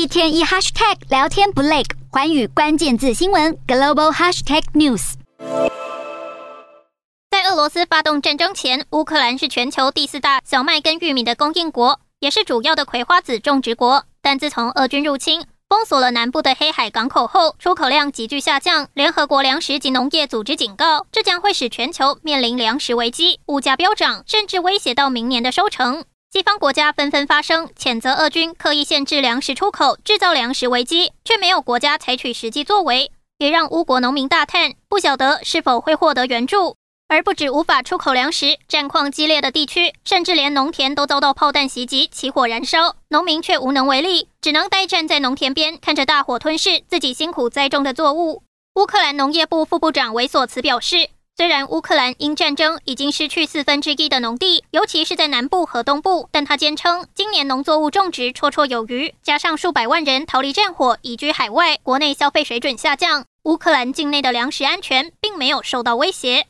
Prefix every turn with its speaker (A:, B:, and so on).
A: 一天一 hashtag 聊天不累，寰宇关键字新闻 global hashtag news。
B: 在俄罗斯发动战争前，乌克兰是全球第四大小麦跟玉米的供应国，也是主要的葵花籽种植国。但自从俄军入侵，封锁了南部的黑海港口后，出口量急剧下降。联合国粮食及农业组织警告，这将会使全球面临粮食危机，物价飙涨，甚至威胁到明年的收成。西方国家纷纷发声，谴责俄军刻意限制粮食出口，制造粮食危机，却没有国家采取实际作为，也让乌国农民大叹，不晓得是否会获得援助。而不止无法出口粮食，战况激烈的地区，甚至连农田都遭到炮弹袭击，起火燃烧，农民却无能为力，只能呆站在农田边，看着大火吞噬自己辛苦栽种的作物。乌克兰农业部副部长维索茨表示，虽然乌克兰因战争已经失去四分之一的农地，尤其是在南部和东部，但他坚称今年农作物种植绰绰有余，加上数百万人逃离战火，移居海外，国内消费水准下降，乌克兰境内的粮食安全并没有受到威胁。